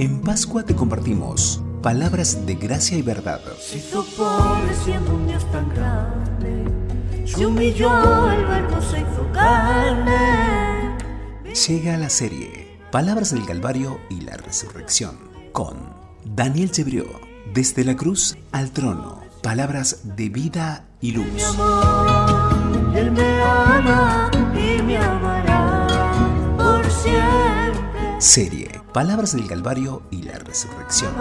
En Pascua te compartimos palabras de gracia y verdad. Se hizo pobre siendo un Dios tan grande, se humilló, el verbo se hizo carne. Llega la serie Palabras del Calvario y la Resurrección con Daniel Chebrió. Desde la cruz al trono, palabras de vida y luz. Mi amor, Él me ama y me amará por siempre. Serie Palabras del Calvario y la Resurrección.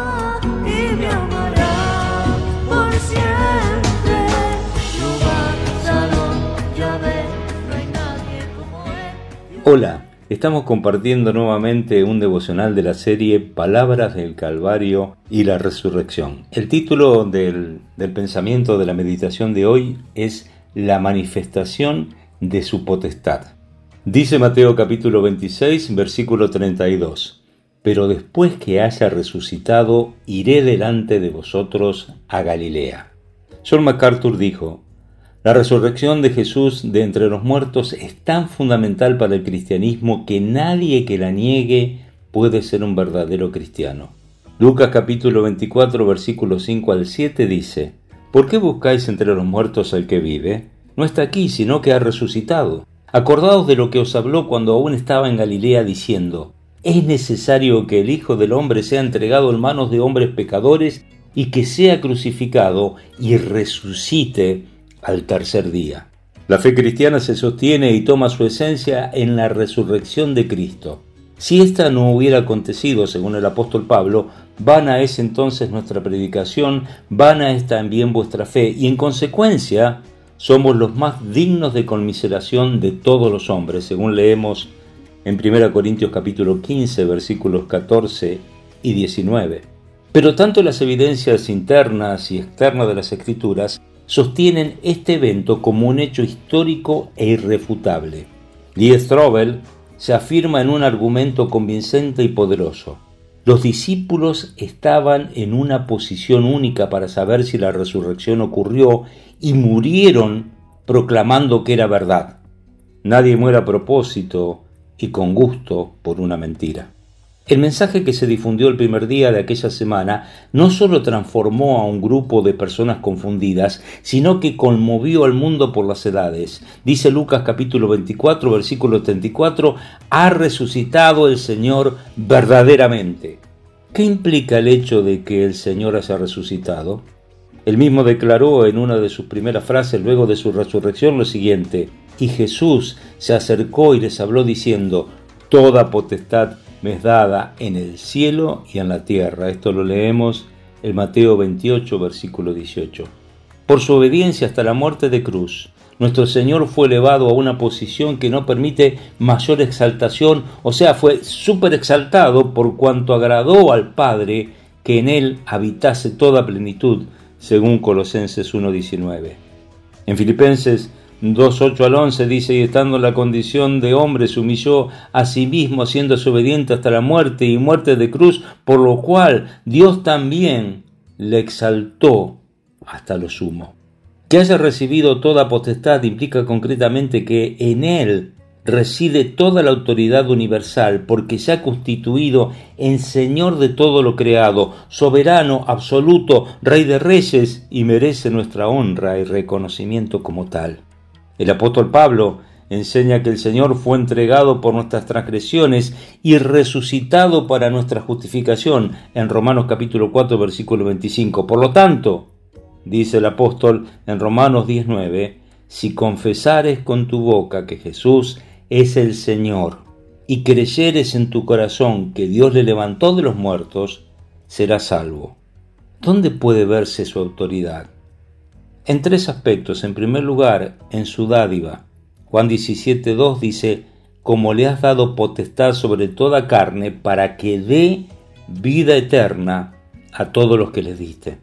Hola, estamos compartiendo nuevamente un devocional de la serie Palabras del Calvario y la Resurrección. El título del, del pensamiento de la meditación de hoy es La manifestación de su potestad. Dice Mateo capítulo 26, versículo 32 pero después que haya resucitado, iré delante de vosotros a Galilea. John MacArthur dijo, la resurrección de Jesús de entre los muertos es tan fundamental para el cristianismo que nadie que la niegue puede ser un verdadero cristiano. Lucas capítulo 24 versículo 5 al 7 dice, ¿Por qué buscáis entre los muertos al que vive? No está aquí, sino que ha resucitado. Acordaos de lo que os habló cuando aún estaba en Galilea diciendo, es necesario que el Hijo del Hombre sea entregado en manos de hombres pecadores y que sea crucificado y resucite al tercer día. La fe cristiana se sostiene y toma su esencia en la resurrección de Cristo. Si esta no hubiera acontecido, según el apóstol Pablo, vana es entonces nuestra predicación, vana es también vuestra fe, y en consecuencia somos los más dignos de conmiseración de todos los hombres, según leemos en 1 Corintios capítulo 15 versículos 14 y 19. Pero tanto las evidencias internas y externas de las escrituras sostienen este evento como un hecho histórico e irrefutable. Lee Strobel se afirma en un argumento convincente y poderoso. Los discípulos estaban en una posición única para saber si la resurrección ocurrió y murieron proclamando que era verdad. Nadie muere a propósito y con gusto por una mentira. El mensaje que se difundió el primer día de aquella semana no solo transformó a un grupo de personas confundidas, sino que conmovió al mundo por las edades. Dice Lucas capítulo 24, versículo 34, ha resucitado el Señor verdaderamente. ¿Qué implica el hecho de que el Señor haya resucitado? Él mismo declaró en una de sus primeras frases luego de su resurrección lo siguiente, y Jesús se acercó y les habló diciendo, Toda potestad me es dada en el cielo y en la tierra. Esto lo leemos en Mateo 28, versículo 18. Por su obediencia hasta la muerte de cruz, nuestro Señor fue elevado a una posición que no permite mayor exaltación, o sea, fue súper exaltado por cuanto agradó al Padre que en él habitase toda plenitud, según Colosenses 1.19. En Filipenses 2.8 al 11 dice, y estando en la condición de hombre, se humilló a sí mismo, haciéndose obediente hasta la muerte y muerte de cruz, por lo cual Dios también le exaltó hasta lo sumo. Que haya recibido toda potestad implica concretamente que en él reside toda la autoridad universal, porque se ha constituido en Señor de todo lo creado, soberano, absoluto, Rey de reyes, y merece nuestra honra y reconocimiento como tal. El apóstol Pablo enseña que el Señor fue entregado por nuestras transgresiones y resucitado para nuestra justificación en Romanos capítulo 4 versículo 25. Por lo tanto, dice el apóstol en Romanos 19, si confesares con tu boca que Jesús es el Señor y creyeres en tu corazón que Dios le levantó de los muertos, serás salvo. ¿Dónde puede verse su autoridad? En tres aspectos. En primer lugar, en su dádiva. Juan 17.2 dice, como le has dado potestad sobre toda carne para que dé vida eterna a todos los que les diste.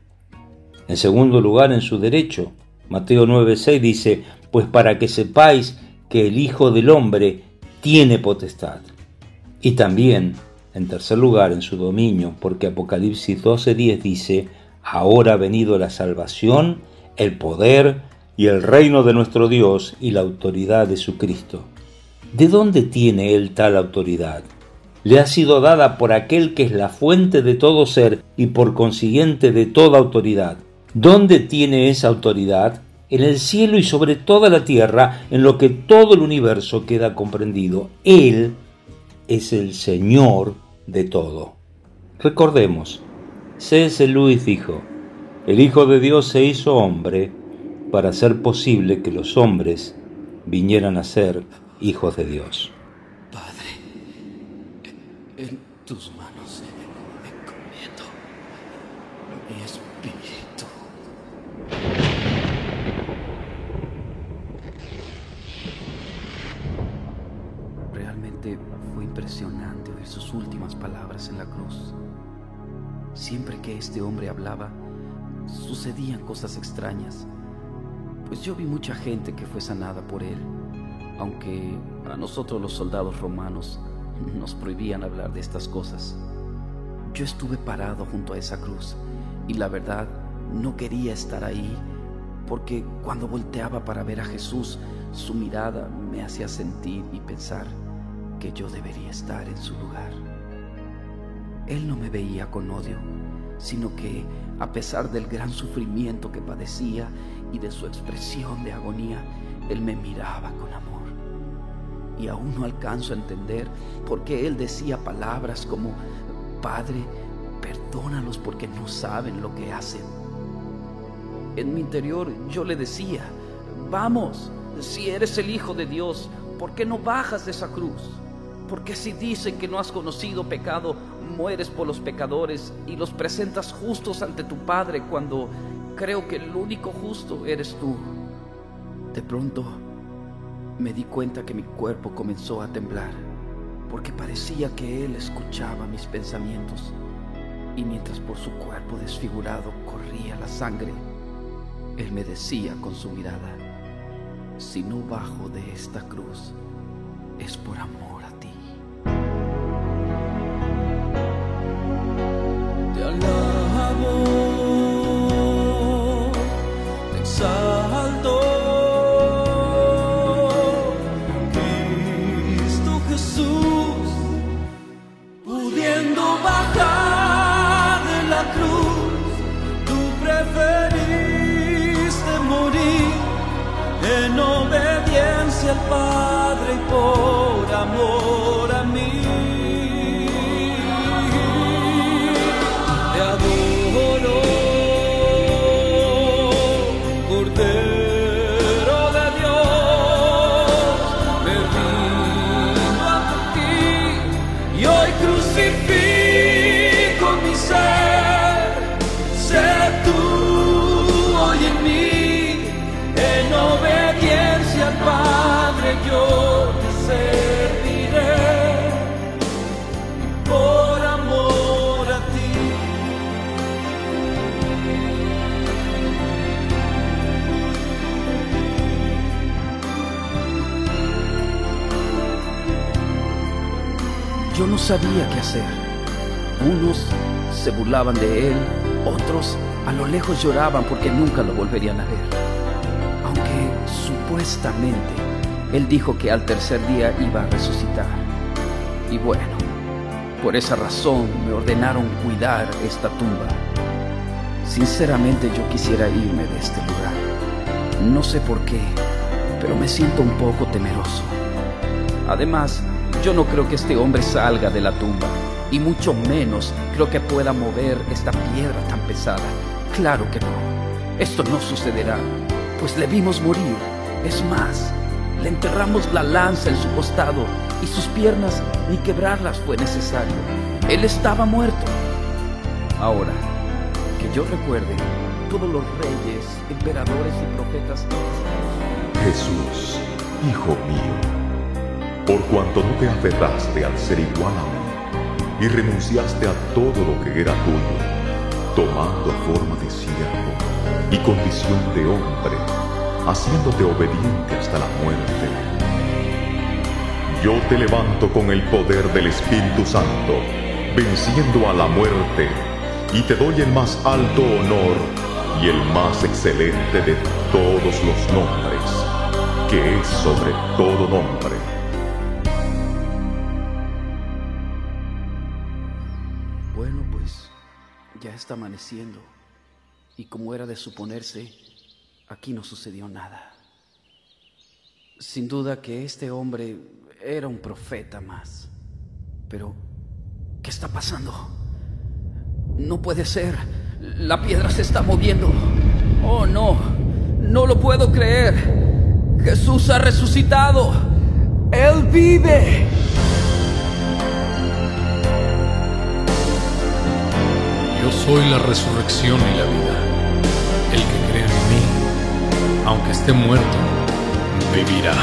En segundo lugar, en su derecho. Mateo 9.6 dice, pues para que sepáis que el Hijo del Hombre tiene potestad. Y también, en tercer lugar, en su dominio, porque Apocalipsis 12.10 dice, ahora ha venido la salvación el poder y el reino de nuestro Dios y la autoridad de su Cristo. ¿De dónde tiene él tal autoridad? le ha sido dada por aquel que es la fuente de todo ser y por consiguiente de toda autoridad. ¿Dónde tiene esa autoridad? En el cielo y sobre toda la tierra, en lo que todo el universo queda comprendido. Él es el Señor de todo. Recordemos, C.S. Lewis dijo, el Hijo de Dios se hizo hombre para hacer posible que los hombres vinieran a ser hijos de Dios. En tus manos encomiendo mi espíritu. Realmente fue impresionante oír sus últimas palabras en la cruz. Siempre que este hombre hablaba, sucedían cosas extrañas, pues yo vi mucha gente que fue sanada por él, aunque a nosotros los soldados romanos nos prohibían hablar de estas cosas. Yo estuve parado junto a esa cruz y la verdad no quería estar ahí porque cuando volteaba para ver a Jesús, su mirada me hacía sentir y pensar que yo debería estar en su lugar. Él no me veía con odio, sino que a pesar del gran sufrimiento que padecía y de su expresión de agonía, Él me miraba con amor y aún no alcanzo a entender por qué él decía palabras como, Padre, perdónalos porque no saben lo que hacen. En mi interior yo le decía, vamos, si eres el Hijo de Dios, ¿por qué no bajas de esa cruz? Porque si dicen que no has conocido pecado, mueres por los pecadores y los presentas justos ante tu Padre cuando creo que el único justo eres tú. De pronto me di cuenta que mi cuerpo comenzó a temblar, porque parecía que él escuchaba mis pensamientos, y mientras por su cuerpo desfigurado corría la sangre, él me decía con su mirada, si no bajo de esta cruz, es por amor amor Yo no sabía qué hacer. Unos se burlaban de él, otros a lo lejos lloraban porque nunca lo volverían a ver. Aunque supuestamente él dijo que al tercer día iba a resucitar. Y bueno, por esa razón me ordenaron cuidar esta tumba. Sinceramente yo quisiera irme de este lugar. No sé por qué, pero me siento un poco temeroso. Además, yo no creo que este hombre salga de la tumba, y mucho menos creo que pueda mover esta piedra tan pesada. Claro que no. Esto no sucederá, pues le vimos morir. Es más, le enterramos la lanza en su costado y sus piernas ni quebrarlas fue necesario. Él estaba muerto. Ahora, que yo recuerde, todos los reyes, emperadores y profetas. Jesús, Hijo mío, por cuanto no te aferraste al ser igual a mí y renunciaste a todo lo que era tuyo, tomando forma de siervo y condición de hombre haciéndote obediente hasta la muerte. Yo te levanto con el poder del Espíritu Santo, venciendo a la muerte, y te doy el más alto honor y el más excelente de todos los nombres, que es sobre todo nombre ya está amaneciendo. Y como era de suponerse, aquí no sucedió nada. Sin duda que este hombre era un profeta más. Pero, ¿qué está pasando? No puede ser. La piedra se está moviendo. Oh, no. No lo puedo creer. Jesús ha resucitado. Él vive. Yo soy la resurrección y la vida. El que cree en mí, aunque esté muerto, vivirá.